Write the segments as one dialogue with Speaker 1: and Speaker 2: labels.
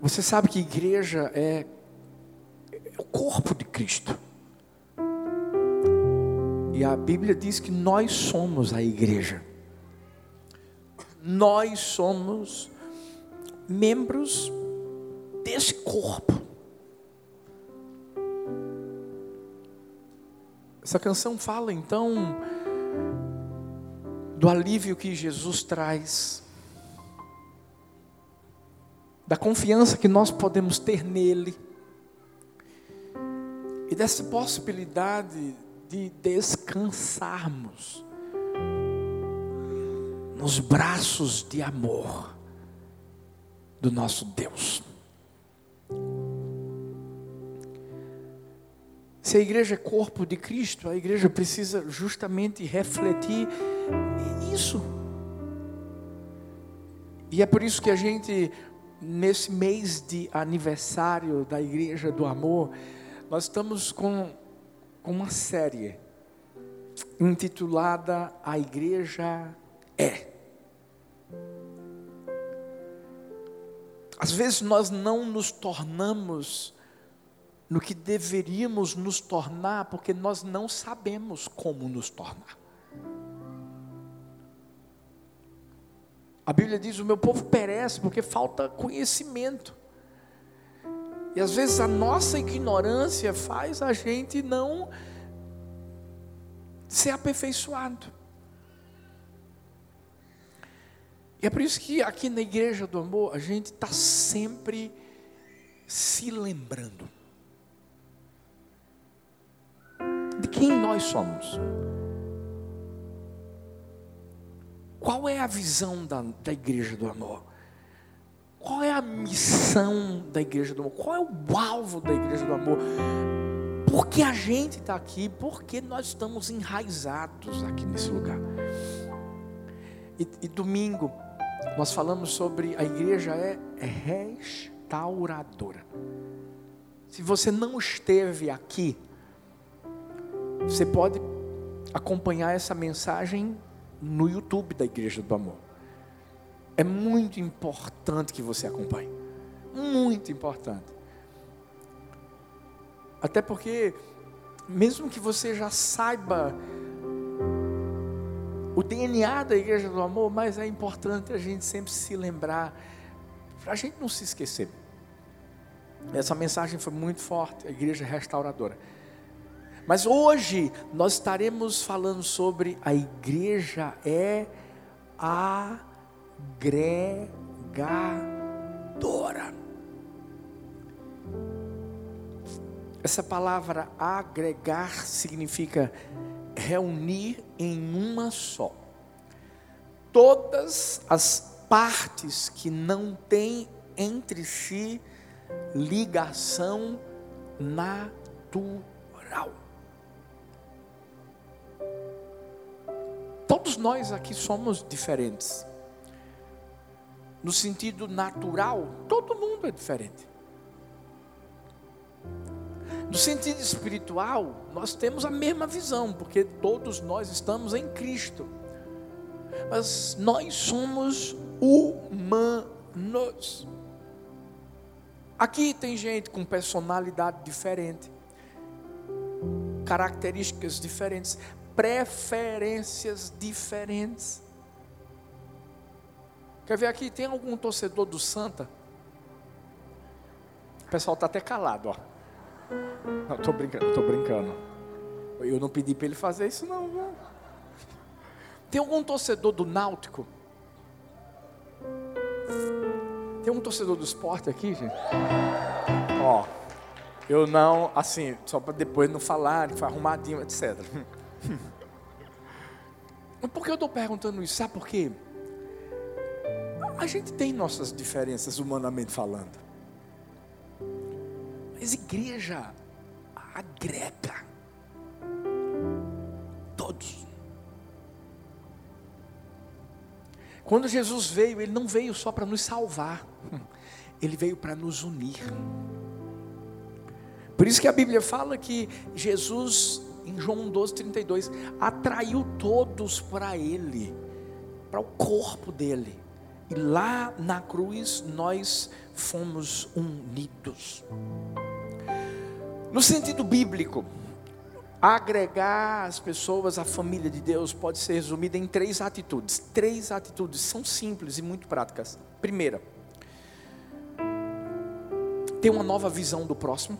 Speaker 1: Você sabe que igreja é, é o corpo de Cristo. E a Bíblia diz que nós somos a igreja. Nós somos membros desse corpo. Essa canção fala então do alívio que Jesus traz, da confiança que nós podemos ter nele, e dessa possibilidade de descansarmos nos braços de amor do nosso Deus. Se a igreja é corpo de Cristo, a igreja precisa justamente refletir isso. E é por isso que a gente, nesse mês de aniversário da Igreja do Amor, nós estamos com, com uma série intitulada A Igreja é. Às vezes nós não nos tornamos no que deveríamos nos tornar, porque nós não sabemos como nos tornar. A Bíblia diz: o meu povo perece porque falta conhecimento. E às vezes a nossa ignorância faz a gente não ser aperfeiçoado. E é por isso que aqui na igreja do amor a gente está sempre se lembrando de quem nós somos. Qual é a visão da, da igreja do amor? Qual é a missão da igreja do amor? Qual é o alvo da igreja do amor? Por que a gente está aqui? Porque nós estamos enraizados aqui nesse lugar. E, e domingo nós falamos sobre a igreja é restauradora. Se você não esteve aqui, você pode acompanhar essa mensagem no YouTube da Igreja do Amor. É muito importante que você acompanhe. Muito importante. Até porque, mesmo que você já saiba o DNA da Igreja do Amor, mas é importante a gente sempre se lembrar, para a gente não se esquecer. Essa mensagem foi muito forte, a Igreja Restauradora. Mas hoje nós estaremos falando sobre a igreja é agregadora. Essa palavra agregar significa reunir em uma só. Todas as partes que não têm entre si ligação natural. Todos nós aqui somos diferentes. No sentido natural, todo mundo é diferente. No sentido espiritual, nós temos a mesma visão, porque todos nós estamos em Cristo. Mas nós somos humanos. Aqui tem gente com personalidade diferente, características diferentes, preferências diferentes. Quer ver aqui? Tem algum torcedor do Santa? O pessoal está até calado, ó. Não, estou brincando, estou brincando. Eu não pedi para ele fazer isso, não. não. Tem algum torcedor do Náutico? Tem um torcedor do esporte aqui, gente? Ó, eu não, assim, só para depois não falar, foi arrumadinho, etc. Por que eu estou perguntando isso? Sabe por quê? A gente tem nossas diferenças humanamente falando. Mas igreja agrega todos. Quando Jesus veio, ele não veio só para nos salvar, ele veio para nos unir. Por isso que a Bíblia fala que Jesus em João 12, 32, atraiu todos para Ele, para o corpo dele. E lá na cruz nós fomos unidos. No sentido bíblico, agregar as pessoas à família de Deus pode ser resumida em três atitudes. Três atitudes são simples e muito práticas. Primeira, ter uma nova visão do próximo.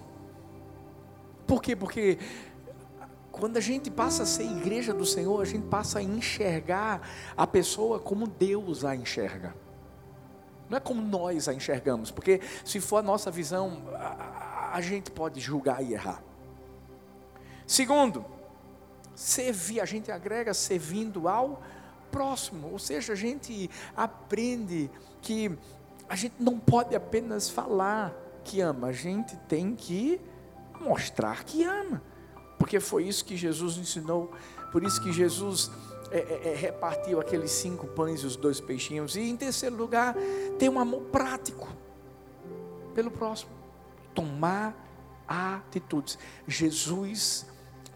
Speaker 1: Por quê? Porque quando a gente passa a ser igreja do Senhor, a gente passa a enxergar a pessoa como Deus a enxerga. Não é como nós a enxergamos, porque se for a nossa visão, a, a gente pode julgar e errar. Segundo, servir, a gente agrega servindo ao próximo, ou seja, a gente aprende que a gente não pode apenas falar que ama, a gente tem que mostrar que ama, porque foi isso que Jesus ensinou, por isso que Jesus é, é, é, repartiu aqueles cinco pães e os dois peixinhos, e em terceiro lugar, tem um amor prático pelo próximo, tomar atitudes. Jesus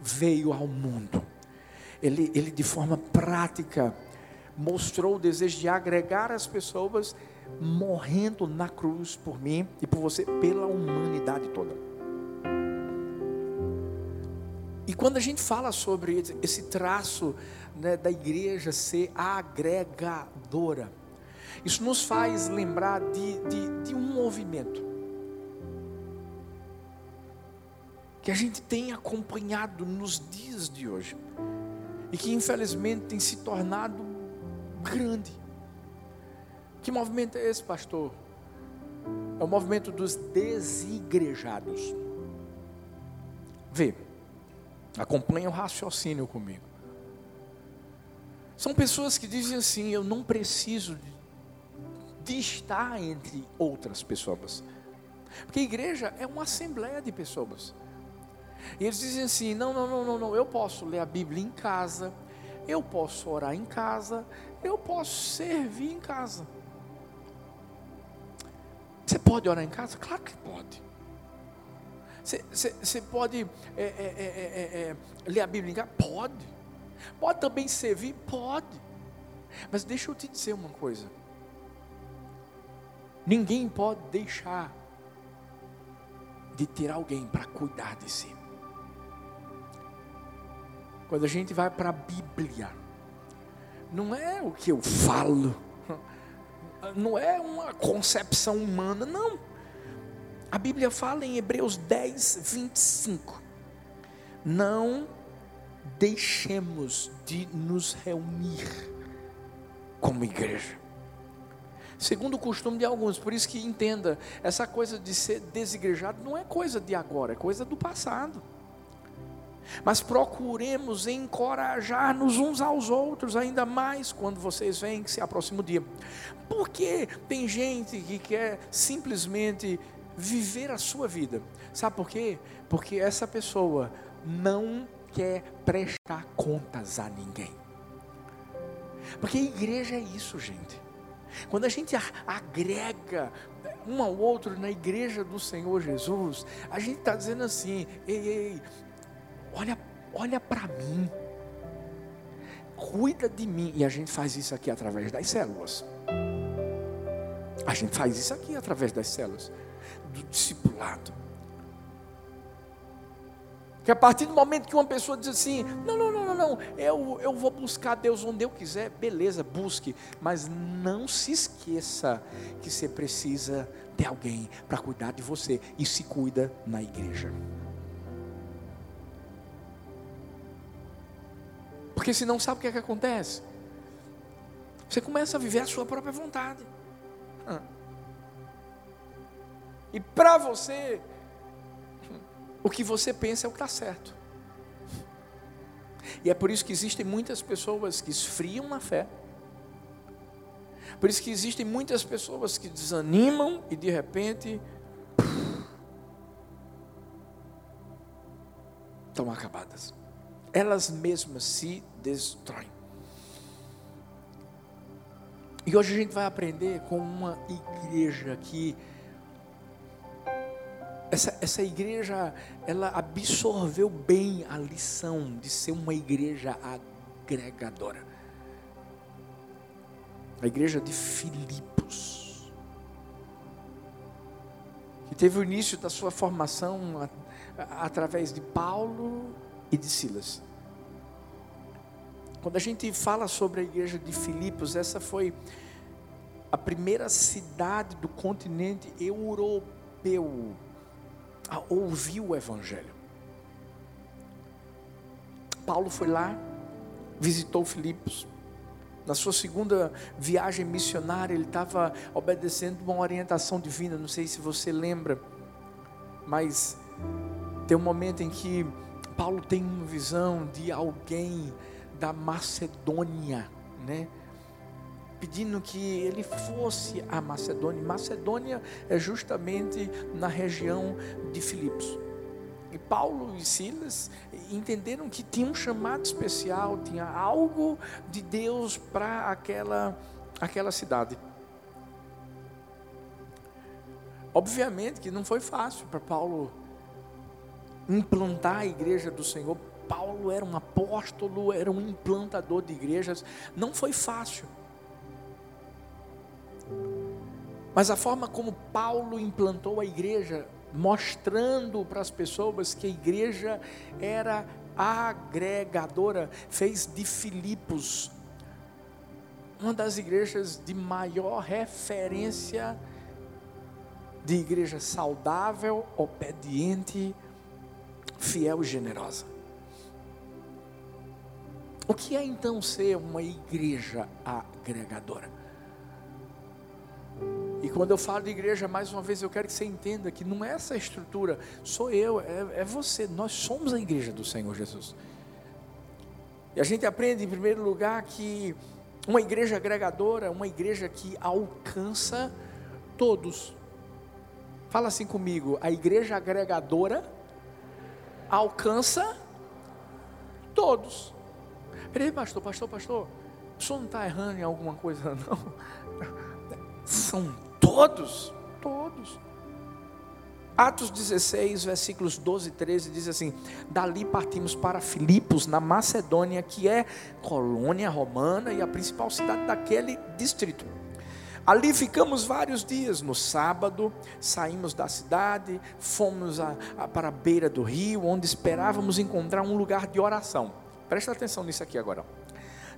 Speaker 1: veio ao mundo, ele, ele de forma prática mostrou o desejo de agregar as pessoas morrendo na cruz por mim e por você, pela humanidade toda. E quando a gente fala sobre esse traço né, da igreja ser agregadora, isso nos faz lembrar de, de, de um movimento que a gente tem acompanhado nos dias de hoje e que infelizmente tem se tornado grande. Que movimento é esse, pastor? É o movimento dos desigrejados. Vê, acompanha o raciocínio comigo. São pessoas que dizem assim: eu não preciso de, estar entre outras pessoas. Porque a igreja é uma assembleia de pessoas. E eles dizem assim: não, não, não, não, não, eu posso ler a Bíblia em casa, eu posso orar em casa, eu posso servir em casa. Você pode orar em casa? Claro que pode. Você, você, você pode é, é, é, ler a Bíblia em casa? Pode. Pode também servir? Pode. Mas deixa eu te dizer uma coisa. Ninguém pode deixar de ter alguém para cuidar de si. Quando a gente vai para a Bíblia, não é o que eu falo, não é uma concepção humana, não. A Bíblia fala em Hebreus 10, 25: Não deixemos de nos reunir como igreja. Segundo o costume de alguns, por isso que entenda, essa coisa de ser desigrejado não é coisa de agora, é coisa do passado. Mas procuremos encorajar-nos uns aos outros, ainda mais quando vocês veem que se aproxima o dia. Porque tem gente que quer simplesmente viver a sua vida. Sabe por quê? Porque essa pessoa não quer prestar contas a ninguém. Porque a igreja é isso, gente. Quando a gente agrega um ao outro na igreja do Senhor Jesus, a gente está dizendo assim: ei, ei, olha, olha para mim, cuida de mim. E a gente faz isso aqui através das células. A gente faz isso aqui através das células, do discipulado. Que a partir do momento que uma pessoa diz assim: não, não, não, não, não, eu, eu vou buscar Deus onde eu quiser, beleza, busque, mas não se esqueça que você precisa de alguém para cuidar de você e se cuida na igreja. Porque senão sabe o que é que acontece? Você começa a viver a sua própria vontade. E para você, o que você pensa é o que está certo. E é por isso que existem muitas pessoas que esfriam na fé. Por isso que existem muitas pessoas que desanimam e de repente estão acabadas. Elas mesmas se destroem. E hoje a gente vai aprender com uma igreja que essa, essa igreja ela absorveu bem a lição de ser uma igreja agregadora. a igreja de Filipos, que teve o início da sua formação através de Paulo e de Silas. Quando a gente fala sobre a igreja de Filipos, essa foi a primeira cidade do continente europeu a ouvir o Evangelho. Paulo foi lá, visitou Filipos. Na sua segunda viagem missionária, ele estava obedecendo uma orientação divina. Não sei se você lembra, mas tem um momento em que Paulo tem uma visão de alguém da Macedônia, né? Pedindo que ele fosse a Macedônia. Macedônia é justamente na região de Filipos. E Paulo e Silas entenderam que tinha um chamado especial, tinha algo de Deus para aquela, aquela cidade. Obviamente que não foi fácil para Paulo implantar a igreja do Senhor Paulo era um apóstolo, era um implantador de igrejas, não foi fácil. Mas a forma como Paulo implantou a igreja, mostrando para as pessoas que a igreja era agregadora, fez de Filipos uma das igrejas de maior referência de igreja saudável, obediente, fiel e generosa. O que é então ser uma igreja agregadora? E quando eu falo de igreja, mais uma vez eu quero que você entenda que não é essa estrutura, sou eu, é, é você, nós somos a igreja do Senhor Jesus. E a gente aprende, em primeiro lugar, que uma igreja agregadora, uma igreja que alcança todos. Fala assim comigo, a igreja agregadora alcança todos. Peraí, pastor, pastor, pastor, o senhor não está errando em alguma coisa, não? São todos, todos. Atos 16, versículos 12 e 13 diz assim: Dali partimos para Filipos, na Macedônia, que é colônia romana e a principal cidade daquele distrito. Ali ficamos vários dias. No sábado, saímos da cidade, fomos a, a, para a beira do rio, onde esperávamos encontrar um lugar de oração. Presta atenção nisso aqui agora.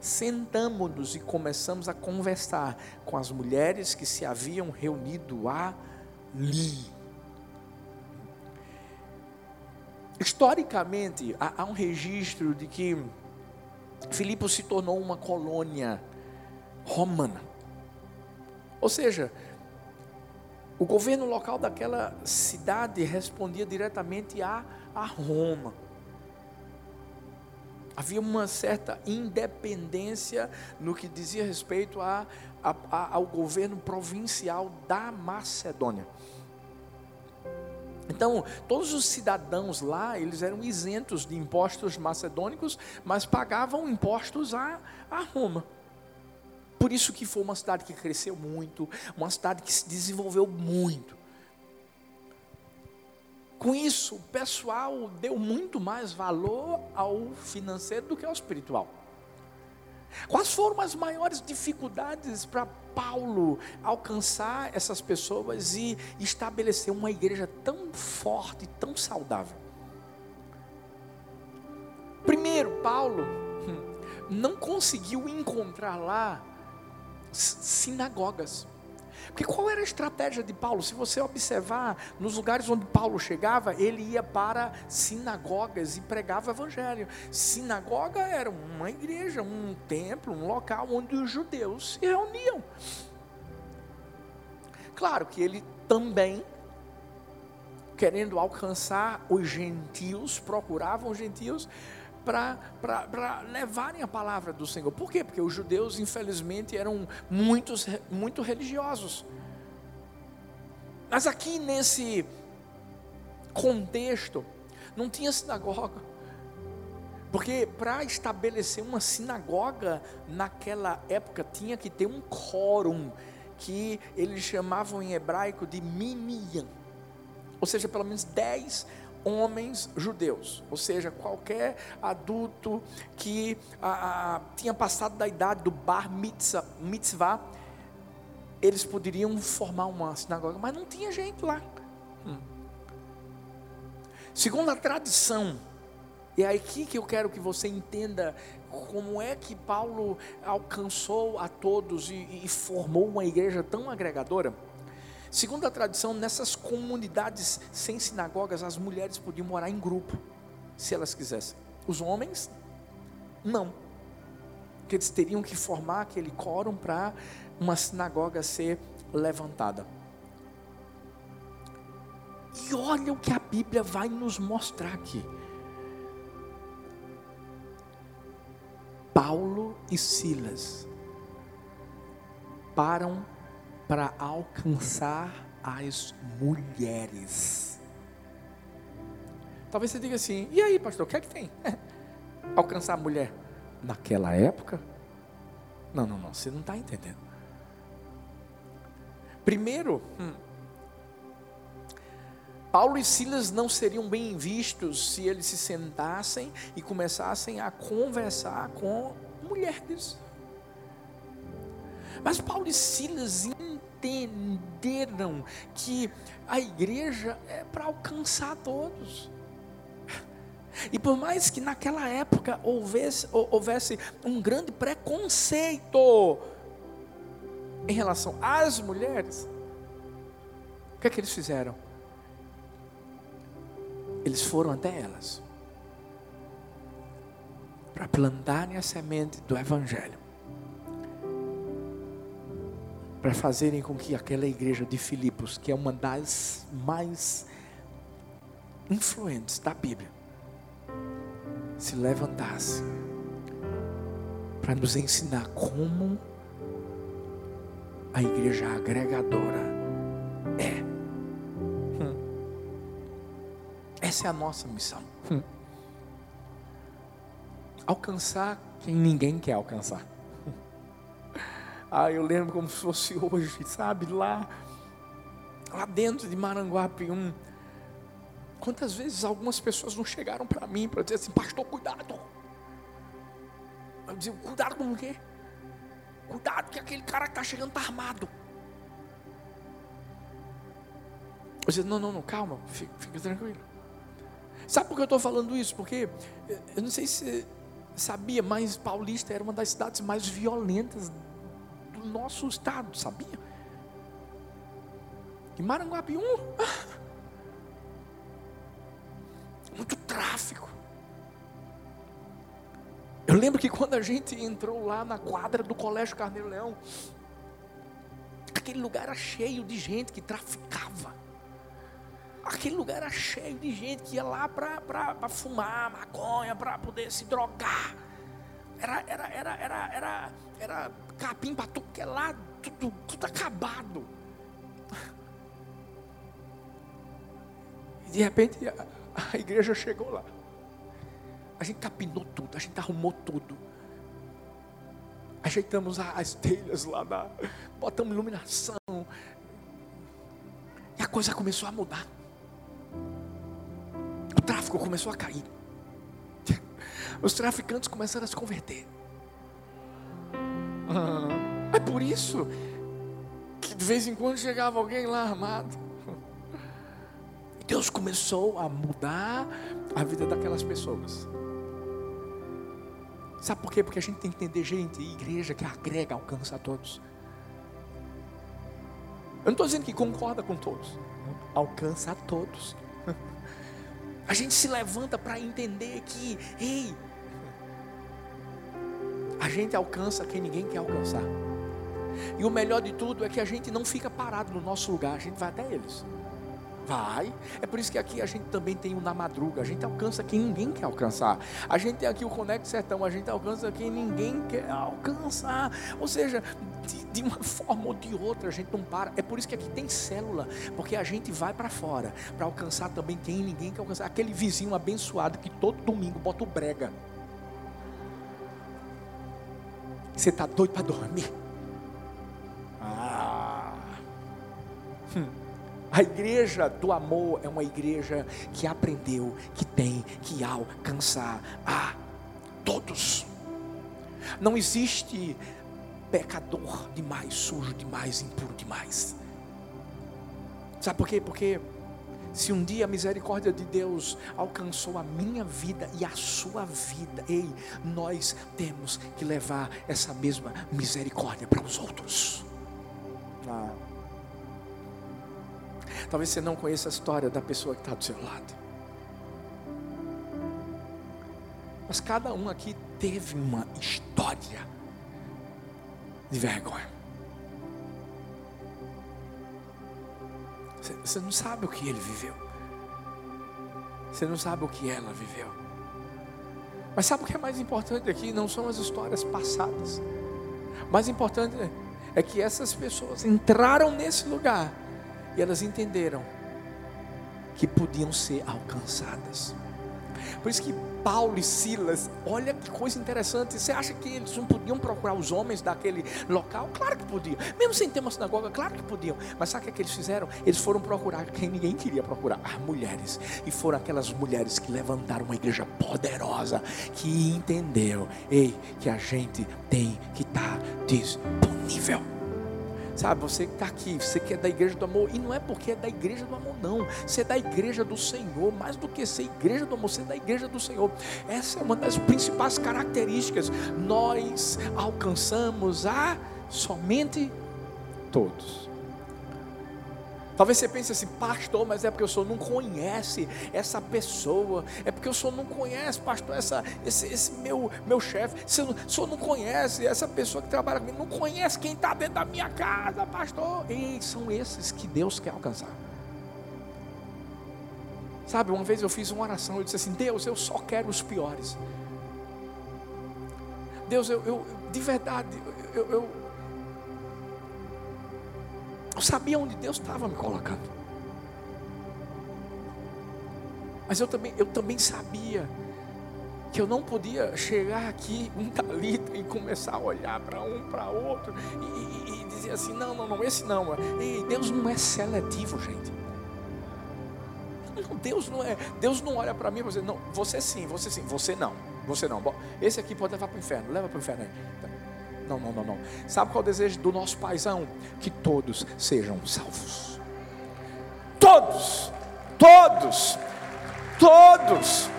Speaker 1: Sentamos-nos e começamos a conversar com as mulheres que se haviam reunido ali. Historicamente, há, um registro de que Filipe se tornou uma colônia romana. Ou seja, o governo local daquela cidade respondia diretamente a, a Roma havia uma certa independência no que dizia respeito a, a, a, ao governo provincial da Macedônia. Então, todos os cidadãos lá, eles eram isentos de impostos macedônicos, mas pagavam impostos a, a Roma. Por isso que foi uma cidade que cresceu muito, uma cidade que se desenvolveu muito. Com isso, o pessoal deu muito mais valor ao financeiro do que ao espiritual. Quais foram as maiores dificuldades para Paulo alcançar essas pessoas e estabelecer uma igreja tão forte, tão saudável? Primeiro, Paulo não conseguiu encontrar lá sinagogas. Porque qual era a estratégia de Paulo? Se você observar, nos lugares onde Paulo chegava, ele ia para sinagogas e pregava o evangelho. Sinagoga era uma igreja, um templo, um local onde os judeus se reuniam. Claro que ele também, querendo alcançar os gentios, procurava os gentios, para levarem a palavra do Senhor. Por quê? Porque os judeus, infelizmente, eram muitos, muito religiosos. Mas aqui nesse contexto, não tinha sinagoga. Porque para estabelecer uma sinagoga naquela época tinha que ter um quórum que eles chamavam em hebraico de minian. Ou seja, pelo menos 10 homens judeus, ou seja, qualquer adulto que a, a, tinha passado da idade do bar mitzvah, eles poderiam formar uma sinagoga, mas não tinha gente lá. Hum. Segundo a tradição, e é aqui que eu quero que você entenda como é que Paulo alcançou a todos e, e formou uma igreja tão agregadora. Segundo a tradição, nessas comunidades sem sinagogas, as mulheres podiam morar em grupo, se elas quisessem. Os homens, não. Porque eles teriam que formar aquele quórum para uma sinagoga ser levantada. E olha o que a Bíblia vai nos mostrar aqui. Paulo e Silas param para alcançar as mulheres. Talvez você diga assim: e aí, pastor, o que é que tem? alcançar a mulher naquela época? Não, não, não, você não está entendendo. Primeiro, hum, Paulo e Silas não seriam bem vistos se eles se sentassem e começassem a conversar com mulheres. Mas Paulo e Silas entenderam que a igreja é para alcançar todos. E por mais que naquela época houvesse, houvesse um grande preconceito em relação às mulheres, o que é que eles fizeram? eles foram até elas para plantarem a semente do Evangelho, para fazerem com que aquela igreja de Filipos, que é uma das mais influentes da Bíblia, se levantasse para nos ensinar como a igreja agregadora é. Essa é a nossa missão. Hum. Alcançar quem ninguém quer alcançar. Ah, eu lembro como se fosse hoje, sabe? Lá, lá dentro de Maranguapium. Quantas vezes algumas pessoas não chegaram para mim para dizer assim, pastor, cuidado. Eu dizia, cuidado com o quê? Cuidado que aquele cara que está chegando está armado. Eu dizia, não, não, não, calma, fica, fica tranquilo. Sabe por que eu estou falando isso? Porque eu não sei se sabia, mas Paulista era uma das cidades mais violentas do nosso estado, sabia? E Maranguapium, muito tráfico. Eu lembro que quando a gente entrou lá na quadra do Colégio Carneiro Leão, aquele lugar era cheio de gente que traficava aquele lugar era cheio de gente que ia lá para fumar maconha, para poder se drogar. Era, era, era, era, era, era capim para tudo que é lá, tudo, tudo acabado. E de repente a, a igreja chegou lá. A gente capinou tudo, a gente arrumou tudo. Ajeitamos as telhas lá, botamos iluminação. E a coisa começou a mudar tráfico começou a cair. Os traficantes começaram a se converter. É por isso que de vez em quando chegava alguém lá armado. Deus começou a mudar a vida daquelas pessoas. Sabe por quê? Porque a gente tem que entender gente, igreja que agrega, alcança a todos. Eu não estou dizendo que concorda com todos, alcança a todos. A gente se levanta para entender que, ei, a gente alcança quem ninguém quer alcançar. E o melhor de tudo é que a gente não fica parado no nosso lugar, a gente vai até eles. Vai. É por isso que aqui a gente também tem o Na Madruga. A gente alcança quem ninguém quer alcançar. A gente tem aqui o Conect Sertão. A gente alcança quem ninguém quer alcançar. Ou seja, de, de uma forma ou de outra a gente não para. É por isso que aqui tem célula. Porque a gente vai para fora para alcançar também quem ninguém quer alcançar. Aquele vizinho abençoado que todo domingo bota o brega. Você está doido para dormir? Ah. Hum. A igreja do amor é uma igreja que aprendeu que tem que alcançar a todos. Não existe pecador demais, sujo demais, impuro demais. Sabe por quê? Porque se um dia a misericórdia de Deus alcançou a minha vida e a sua vida, ei, nós temos que levar essa mesma misericórdia para os outros. Ah. Talvez você não conheça a história da pessoa que está do seu lado. Mas cada um aqui teve uma história de vergonha. Você não sabe o que ele viveu. Você não sabe o que ela viveu. Mas sabe o que é mais importante aqui? Não são as histórias passadas. Mais importante é que essas pessoas entraram nesse lugar e elas entenderam que podiam ser alcançadas. Por isso que Paulo e Silas, olha que coisa interessante. Você acha que eles não podiam procurar os homens daquele local? Claro que podiam. Mesmo sem ter uma sinagoga, claro que podiam. Mas sabe o que, é que eles fizeram? Eles foram procurar quem ninguém queria procurar: as mulheres. E foram aquelas mulheres que levantaram uma igreja poderosa, que entendeu, ei, que a gente tem que estar disponível. Sabe, você está aqui, você que é da igreja do amor, e não é porque é da igreja do amor, não. Você é da igreja do Senhor, mais do que ser igreja do amor, você é da igreja do Senhor. Essa é uma das principais características. Nós alcançamos a somente todos. Talvez você pense assim, pastor, mas é porque o senhor não conhece essa pessoa, é porque o senhor não conhece, pastor, essa, esse, esse meu, meu chefe, o senhor não conhece essa pessoa que trabalha comigo, não conhece quem está dentro da minha casa, pastor. E são esses que Deus quer alcançar. Sabe, uma vez eu fiz uma oração, eu disse assim: Deus, eu só quero os piores. Deus, eu, eu de verdade, eu, eu eu sabia onde Deus estava me colocando. Mas eu também, eu também sabia que eu não podia chegar aqui um talito e começar a olhar para um, para outro e, e, e, dizer assim: não, não, não, esse não. Ei, Deus não é seletivo, gente. Deus não é, Deus não olha para mim e dizer, não, você sim, você sim, você não, você não. Bom, esse aqui pode levar para o inferno, leva para o inferno aí. Não, não, não, não. Sabe qual é o desejo do nosso paizão? Que todos sejam salvos. Todos, todos, todos.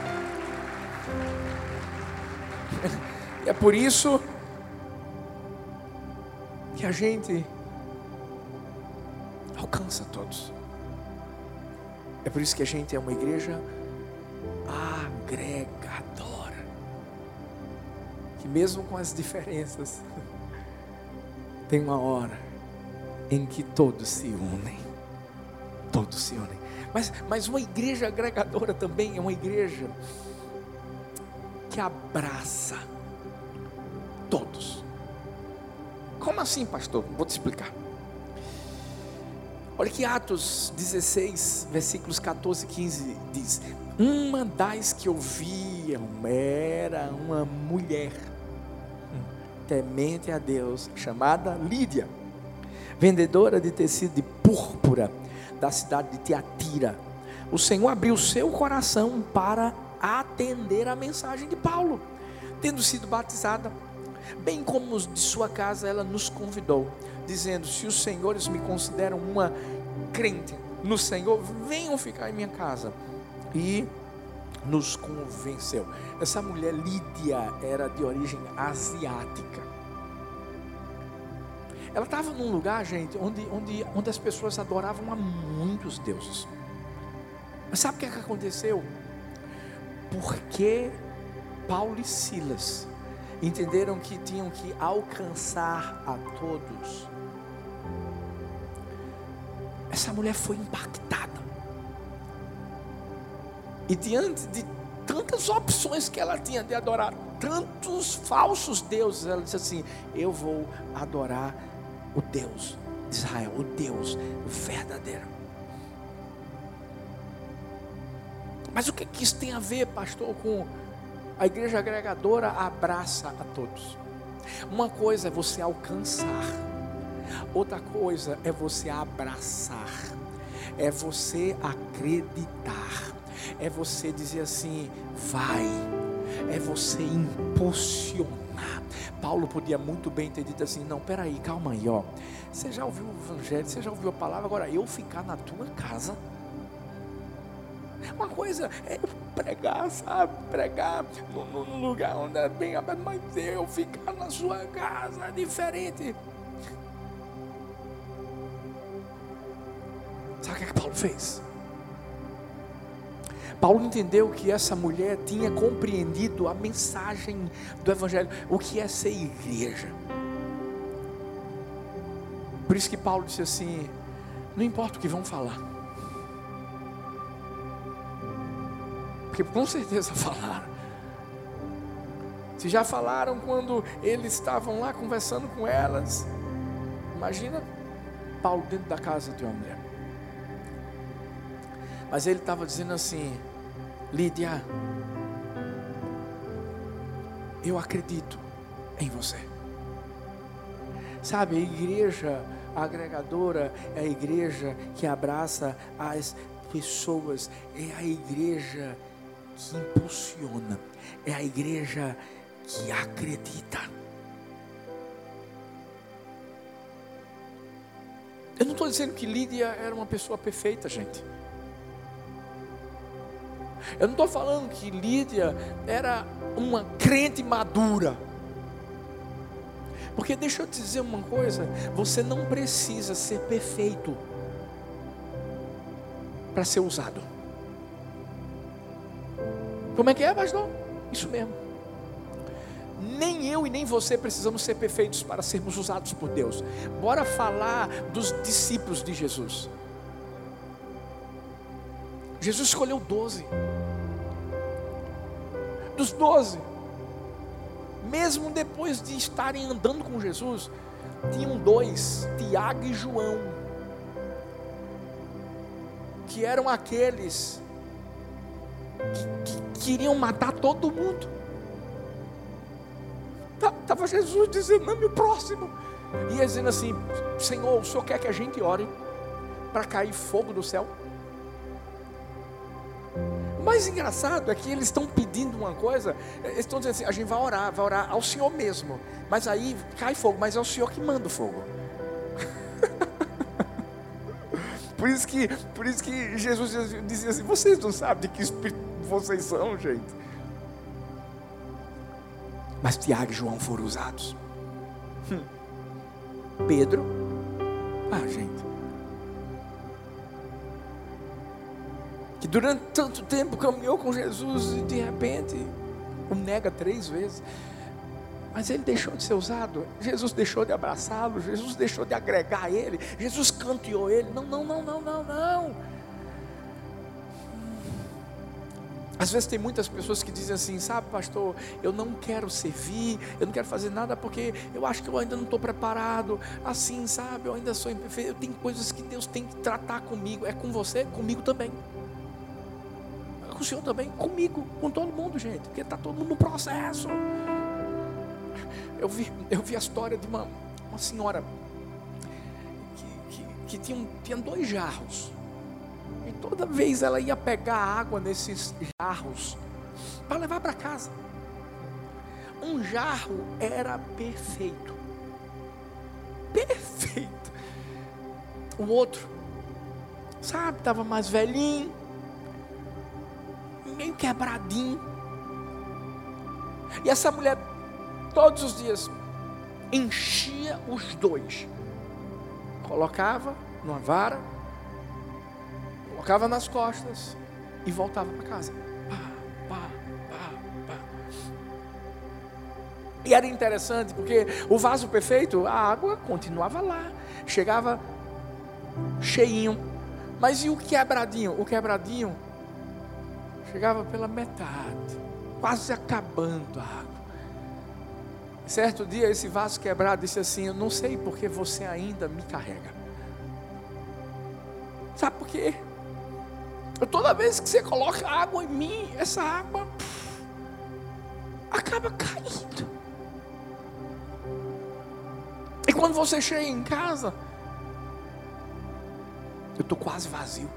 Speaker 1: É por isso que a gente alcança todos. É por isso que a gente é uma igreja agregadora que mesmo com as diferenças, tem uma hora em que todos se unem. Todos se unem. Mas, mas uma igreja agregadora também é uma igreja que abraça todos. Como assim, pastor? Vou te explicar. Olha que Atos 16, versículos 14 e 15 diz: Uma das que ouviam era uma mulher temente a Deus, chamada Lídia, vendedora de tecido de púrpura da cidade de Tiatira. O Senhor abriu seu coração para atender a mensagem de Paulo, tendo sido batizada, bem como de sua casa, ela nos convidou, dizendo: Se os senhores me consideram uma crente no Senhor, venham ficar em minha casa. E nos convenceu. Essa mulher Lídia era de origem asiática. Ela estava num lugar, gente, onde, onde, onde as pessoas adoravam a muitos deuses. Mas sabe o que, é que aconteceu? Porque Paulo e Silas entenderam que tinham que alcançar a todos. Essa mulher foi impactada. E diante de tantas opções que ela tinha de adorar, tantos falsos deuses, ela disse assim: Eu vou adorar o Deus de Israel, o Deus verdadeiro. Mas o que, que isso tem a ver, pastor, com a igreja agregadora abraça a todos? Uma coisa é você alcançar, outra coisa é você abraçar. é você acreditar, é você dizer assim: vai, é você impulsionar. Paulo podia muito bem ter dito assim: não, peraí, calma aí, ó. Você já ouviu o evangelho, você já ouviu a palavra, agora eu ficar na tua casa. Uma coisa é pregar, sabe? Pregar no lugar onde é bem aberto, mas eu ficar na sua casa é diferente. Sabe o que, é que Paulo fez? Paulo entendeu que essa mulher tinha compreendido a mensagem do Evangelho, o que é ser igreja. Por isso que Paulo disse assim: não importa o que vão falar, porque com certeza falaram. Se já falaram quando eles estavam lá conversando com elas, imagina Paulo dentro da casa de uma mulher. Mas ele estava dizendo assim: Lídia, eu acredito em você. Sabe, a igreja agregadora é a igreja que abraça as pessoas, é a igreja que impulsiona, é a igreja que acredita. Eu não estou dizendo que Lídia era uma pessoa perfeita, gente. Eu não estou falando que Lídia era uma crente madura. Porque deixa eu te dizer uma coisa: você não precisa ser perfeito para ser usado. Como é que é, pastor? Isso mesmo. Nem eu e nem você precisamos ser perfeitos para sermos usados por Deus. Bora falar dos discípulos de Jesus. Jesus escolheu doze. Dos doze, mesmo depois de estarem andando com Jesus, tinham dois, Tiago e João, que eram aqueles que, que queriam matar todo mundo. Estava Jesus dizendo, não, meu próximo. E dizendo assim: Senhor, o Senhor quer que a gente ore para cair fogo do céu? Mais engraçado é que eles estão pedindo uma coisa, eles estão dizendo assim: a gente vai orar, vai orar ao Senhor mesmo. Mas aí cai fogo, mas é o Senhor que manda o fogo. por, isso que, por isso que Jesus dizia assim: vocês não sabem de que espírito vocês são, gente. Mas Tiago e João foram usados. Hum. Pedro, ah, gente. Que durante tanto tempo caminhou com Jesus e de repente o nega três vezes. Mas ele deixou de ser usado, Jesus deixou de abraçá-lo, Jesus deixou de agregar ele, Jesus canteou ele. Não, não, não, não, não, não. Às vezes tem muitas pessoas que dizem assim, sabe, pastor, eu não quero servir, eu não quero fazer nada porque eu acho que eu ainda não estou preparado. Assim, sabe, eu ainda sou imperfeito. Tem coisas que Deus tem que tratar comigo. É com você, comigo também com o Senhor também, comigo, com todo mundo, gente, porque está todo mundo no processo. Eu vi, eu vi a história de uma, uma senhora que, que, que tinha, tinha dois jarros. E toda vez ela ia pegar água nesses jarros para levar para casa. Um jarro era perfeito. Perfeito. O outro, sabe, estava mais velhinho meio quebradinho. E essa mulher, todos os dias, enchia os dois. Colocava numa vara, colocava nas costas e voltava para casa. Pá, pá, pá. E era interessante porque o vaso perfeito, a água continuava lá, chegava cheinho. Mas e o quebradinho? O quebradinho chegava pela metade, quase acabando a água. Certo dia, esse vaso quebrado disse assim: Eu não sei porque você ainda me carrega. Sabe por quê? Toda vez que você coloca água em mim, essa água acaba caindo. E quando você chega em casa, Eu estou quase vazio.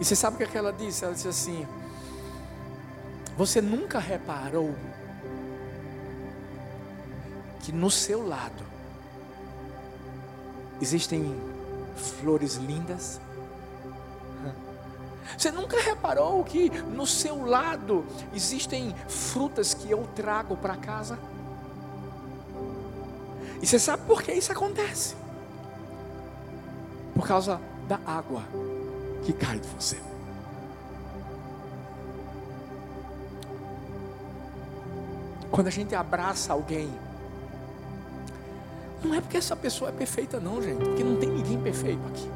Speaker 1: E você sabe o que ela disse? Ela disse assim: Você nunca reparou que no seu lado existem flores lindas? Você nunca reparou que no seu lado existem frutas que eu trago para casa? E você sabe por que isso acontece? Por causa da água que cai de você. Quando a gente abraça alguém, não é porque essa pessoa é perfeita, não, gente, porque não tem ninguém perfeito aqui.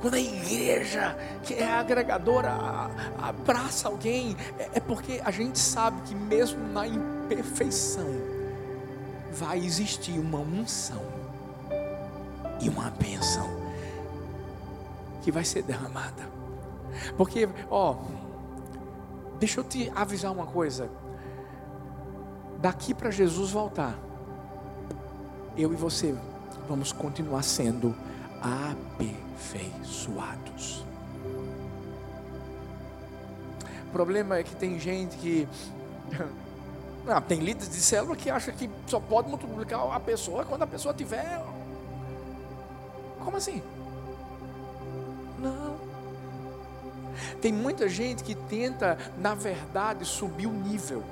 Speaker 1: Quando a igreja, que é agregadora, abraça alguém, é, é porque a gente sabe que mesmo na imperfeição, vai existir uma unção e uma bênção que vai ser derramada. Porque, ó, deixa eu te avisar uma coisa. Daqui para Jesus voltar, eu e você vamos continuar sendo aperfeiçoados. O problema é que tem gente que. Ah, tem líderes de célula que acha que só pode multiplicar a pessoa quando a pessoa tiver. Como assim? Tem muita gente que tenta, na verdade, subir o nível.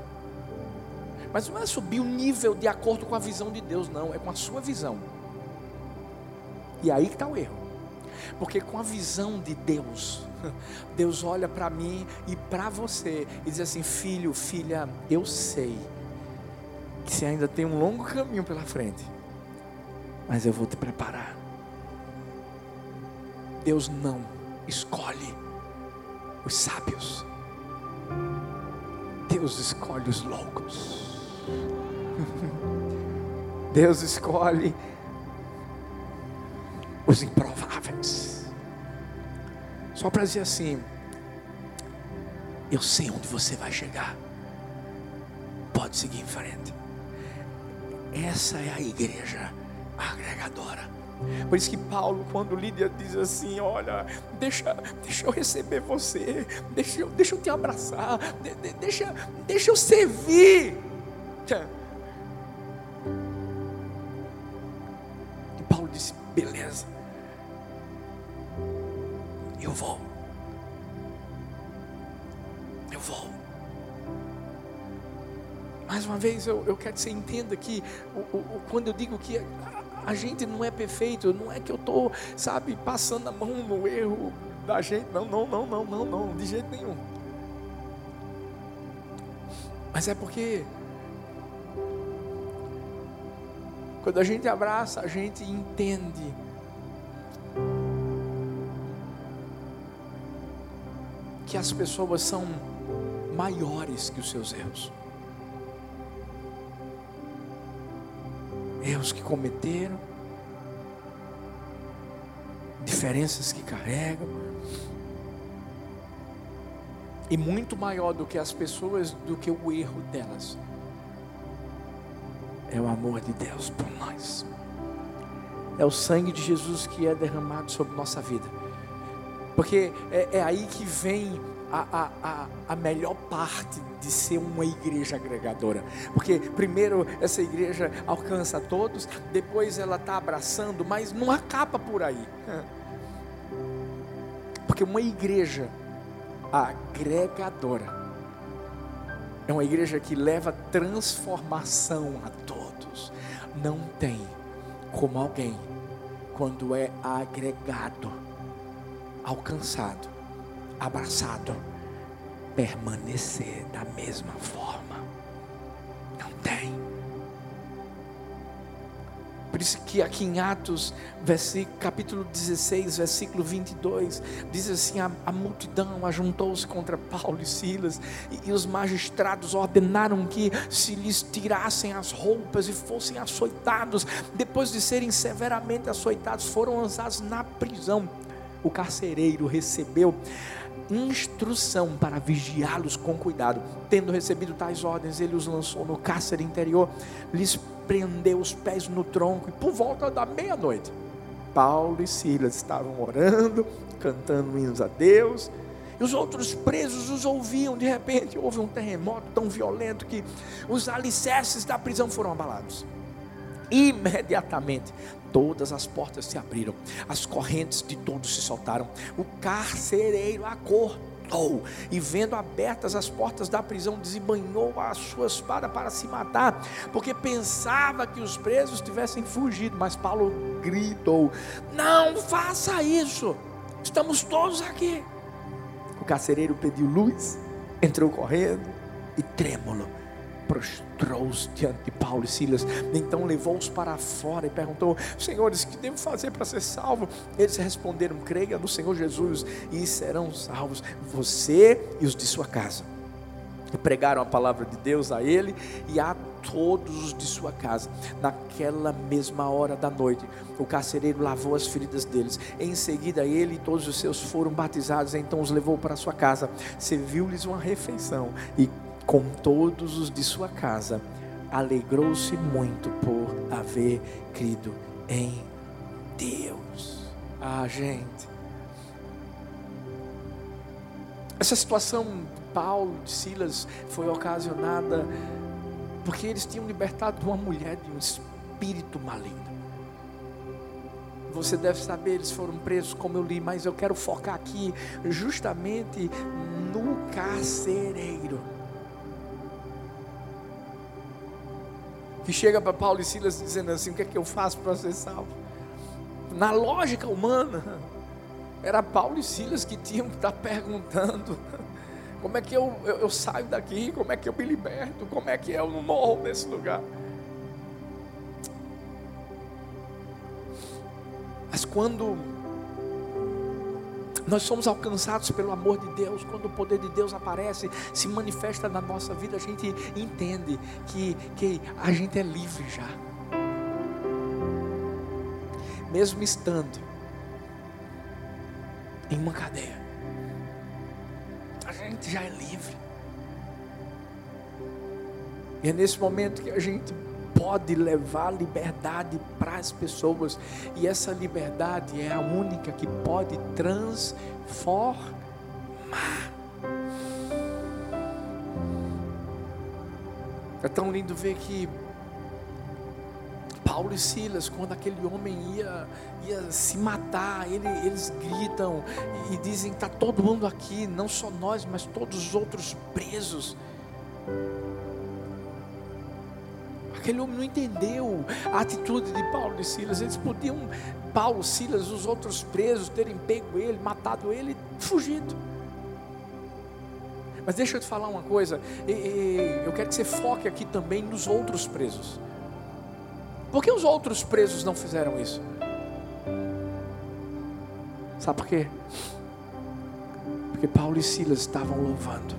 Speaker 1: Mas não é subir o nível de acordo com a visão de Deus, não, é com a sua visão. E aí que está o erro. Porque com a visão de Deus, Deus olha para mim e para você e diz assim: Filho, filha, eu sei que você ainda tem um longo caminho pela frente, mas eu vou te preparar. Deus não escolhe os sábios, Deus escolhe os loucos. Deus escolhe os improváveis. Só para dizer assim: eu sei onde você vai chegar. Pode seguir em frente. Essa é a igreja agregadora. Por isso que Paulo, quando Lídia diz assim: Olha, deixa, deixa eu receber você, deixa deixa eu te abraçar, de, de, deixa, deixa eu servir. E Paulo disse: Beleza, eu vou, eu vou. Mais uma vez, eu, eu quero que você entenda que o, o, quando eu digo que a gente não é perfeito, não é que eu estou, sabe, passando a mão no erro da gente. Não, não, não, não, não, não, de jeito nenhum. Mas é porque quando a gente abraça, a gente entende. Que as pessoas são maiores que os seus erros. Erros que cometeram, diferenças que carregam. E muito maior do que as pessoas, do que o erro delas, é o amor de Deus por nós. É o sangue de Jesus que é derramado sobre nossa vida. Porque é, é aí que vem a, a, a, melhor parte de ser uma igreja agregadora. Porque primeiro essa igreja alcança todos, depois ela está abraçando, mas não acaba por aí. Porque uma igreja agregadora é uma igreja que leva transformação a todos. Não tem como alguém, quando é agregado, alcançado, abraçado, permanecer da mesma forma. Não tem. Por isso que aqui em Atos, capítulo 16, versículo 22, diz assim: a, a multidão ajuntou-se contra Paulo e Silas, e, e, os magistrados ordenaram que se lhes tirassem as roupas e fossem açoitados. Depois de serem severamente açoitados, foram lançados na prisão. O carcereiro recebeu instrução para vigiá-los com cuidado. Tendo recebido tais ordens, ele os lançou no cárcere interior, lhes prendeu os pés no tronco e por volta da meia-noite Paulo e Silas estavam orando, cantando hinos a Deus, e os outros presos os ouviam. De repente, houve um terremoto tão violento que os alicerces da prisão foram abalados. Imediatamente, todas as portas se abriram, as correntes de todos se soltaram, o carcereiro acordou e, vendo abertas as portas da prisão, desembanhou a sua espada para se matar, porque pensava que os presos tivessem fugido. Mas Paulo gritou: Não faça isso, estamos todos aqui. O carcereiro pediu luz, entrou correndo e trêmulo prostrou-se diante de Paulo e Silas, então levou-os para fora e perguntou: Senhores, que devo fazer para ser salvo? Eles responderam: Creia no Senhor Jesus e serão salvos, você e os de sua casa. E pregaram a palavra de Deus a ele e a todos os de sua casa. Naquela mesma hora da noite, o carcereiro lavou as feridas deles. Em seguida, ele e todos os seus foram batizados. Então os levou para sua casa, serviu-lhes uma refeição e com todos os de sua casa, alegrou-se muito por haver crido em Deus. Ah, gente. Essa situação de Paulo, de Silas, foi ocasionada porque eles tinham libertado uma mulher de um espírito maligno. Você deve saber, eles foram presos, como eu li, mas eu quero focar aqui justamente no carcereiro. Que chega para Paulo e Silas dizendo assim: o que é que eu faço para ser salvo? Na lógica humana, era Paulo e Silas que tinham que estar perguntando: como é que eu, eu, eu saio daqui? Como é que eu me liberto? Como é que eu não morro nesse lugar? Mas quando nós somos alcançados pelo amor de Deus. Quando o poder de Deus aparece, se manifesta na nossa vida, a gente entende que, que a gente é livre já. Mesmo estando em uma cadeia, a gente já é livre. E é nesse momento que a gente pode levar liberdade para as pessoas, e essa liberdade é a única que pode transformar. É tão lindo ver que Paulo e Silas, quando aquele homem ia, ia se matar, ele, eles gritam e dizem: está todo mundo aqui, não só nós, mas todos os outros presos. Aquele homem não entendeu a atitude de Paulo e Silas. Eles podiam, Paulo, Silas, os outros presos, terem pego ele, matado ele fugido. Mas deixa eu te falar uma coisa. Eu quero que você foque aqui também nos outros presos. Por que os outros presos não fizeram isso? Sabe por quê? Porque Paulo e Silas estavam louvando.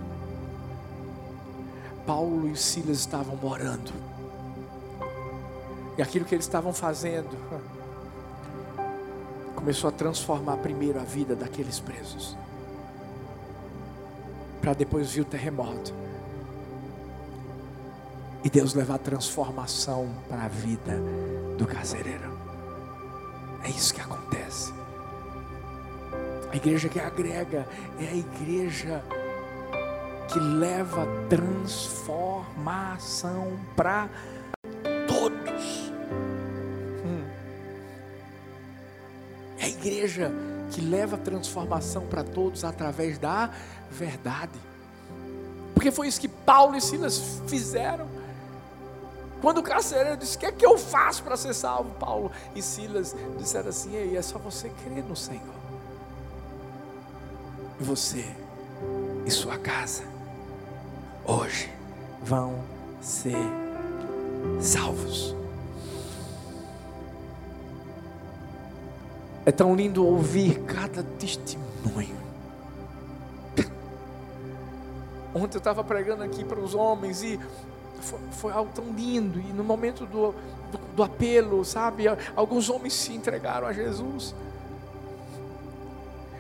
Speaker 1: Paulo e Silas estavam morando. E aquilo que eles estavam fazendo começou a transformar primeiro a vida daqueles presos. Para depois vir o terremoto. E Deus levar a transformação para a vida do casereiro. É isso que acontece. A igreja que agrega é a igreja que leva transformação para igreja que leva transformação para todos através da verdade. Porque foi isso que Paulo e Silas fizeram. Quando o carcereiro disse: O que é que eu faço para ser salvo? Paulo e Silas disseram assim: Ei, é só você crer no Senhor. E você e sua casa hoje vão ser salvos. É tão lindo ouvir cada testemunho. Ontem eu estava pregando aqui para os homens e foi, foi, algo tão lindo. E no momento do, do, do, apelo, sabe, alguns homens se entregaram a Jesus.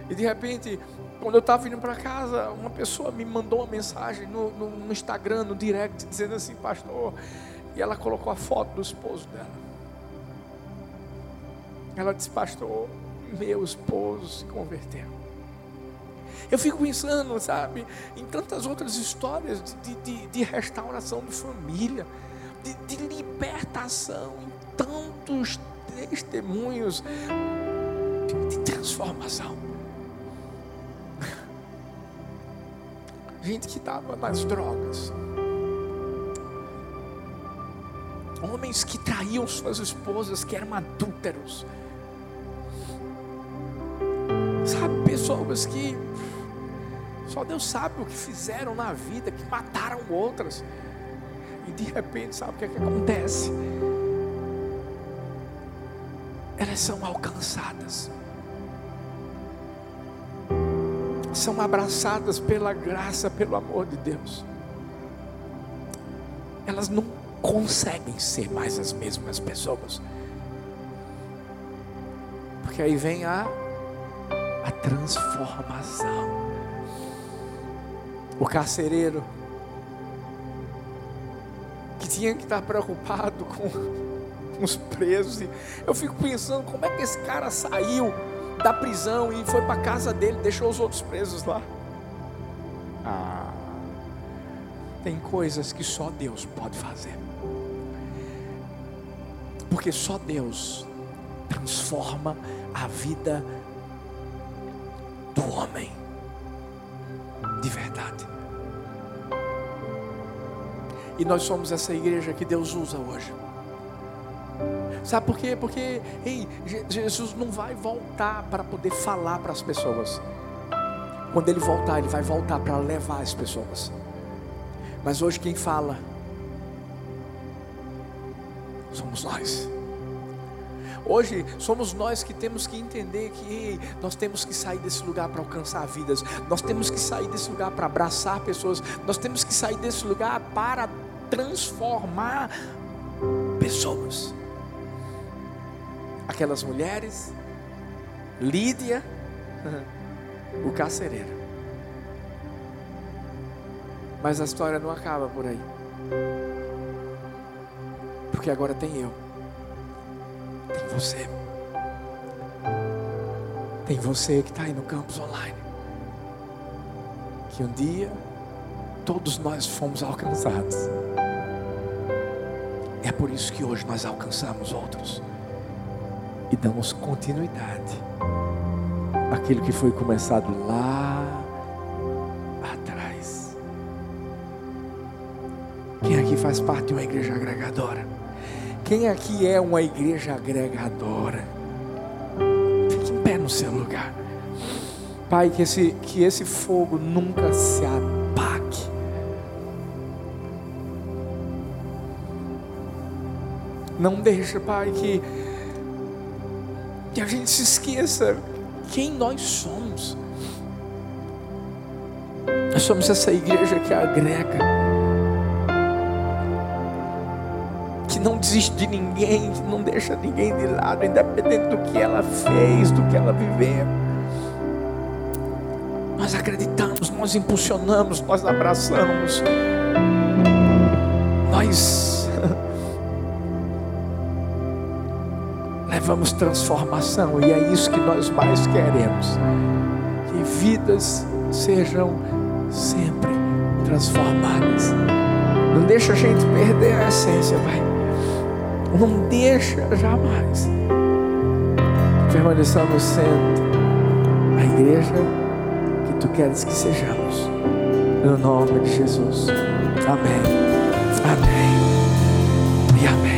Speaker 1: E de repente, quando eu estava indo para casa, uma pessoa me mandou uma mensagem no, no, no Instagram, no direct, dizendo assim, pastor. E ela colocou a foto do esposo dela. Ela disse, pastor, meu esposo se converteu. Eu fico pensando, sabe, em tantas outras histórias de, de, de restauração de família, de, de libertação, em tantos testemunhos de transformação. Gente que estava nas drogas. Homens que traíam suas esposas, que eram adúlteros. Pessoas que só Deus sabe o que fizeram na vida, que mataram outras. E de repente, sabe o que, é que acontece? Elas são alcançadas. São abraçadas pela graça, pelo amor de Deus. Elas não conseguem ser mais as mesmas pessoas. Porque aí vem a, a transformação. O carcereiro que tinha que estar preocupado com, os presos. Eu fico pensando como é que esse cara saiu da prisão e foi para a casa dele, deixou os outros presos lá. Ah, tem coisas que só Deus pode fazer. Porque só Deus transforma a vida do homem de verdade. E nós somos essa igreja que Deus usa hoje. Sabe por quê? Porque ei, Jesus não vai voltar para poder falar para as pessoas. Quando ele voltar, ele vai voltar para levar as pessoas. Mas hoje quem fala somos nós. Hoje somos nós que temos que entender que nós temos que sair desse lugar para alcançar vidas, nós temos que sair desse lugar para abraçar pessoas, nós temos que sair desse lugar para transformar pessoas. Aquelas mulheres, Lídia, o carcereiro. Mas a história não acaba por aí. Porque agora tem eu. Você. Tem você que está aí no campus online. Que um dia todos nós fomos alcançados. É por isso que hoje nós alcançamos outros e damos continuidade àquilo que foi começado lá atrás. Quem aqui faz parte de uma igreja agregadora? Quem aqui é uma igreja agregadora? Fique em pé no seu lugar. Pai, que esse, que esse fogo nunca se apague. Não deixa, Pai, que, que a gente se esqueça quem nós somos. Nós somos essa igreja que agrega. Não desiste de ninguém, não deixa ninguém de lado, independente do que ela fez, do que ela viveu. Nós acreditamos, nós impulsionamos, nós abraçamos, nós levamos transformação e é isso que nós mais queremos. Que vidas sejam sempre transformadas. Não deixa a gente perder a essência, Pai. Não deixa jamais. Permaneçamos sendo a igreja que tu queres que sejamos. No nome de Jesus. Amém. Amém. E amém.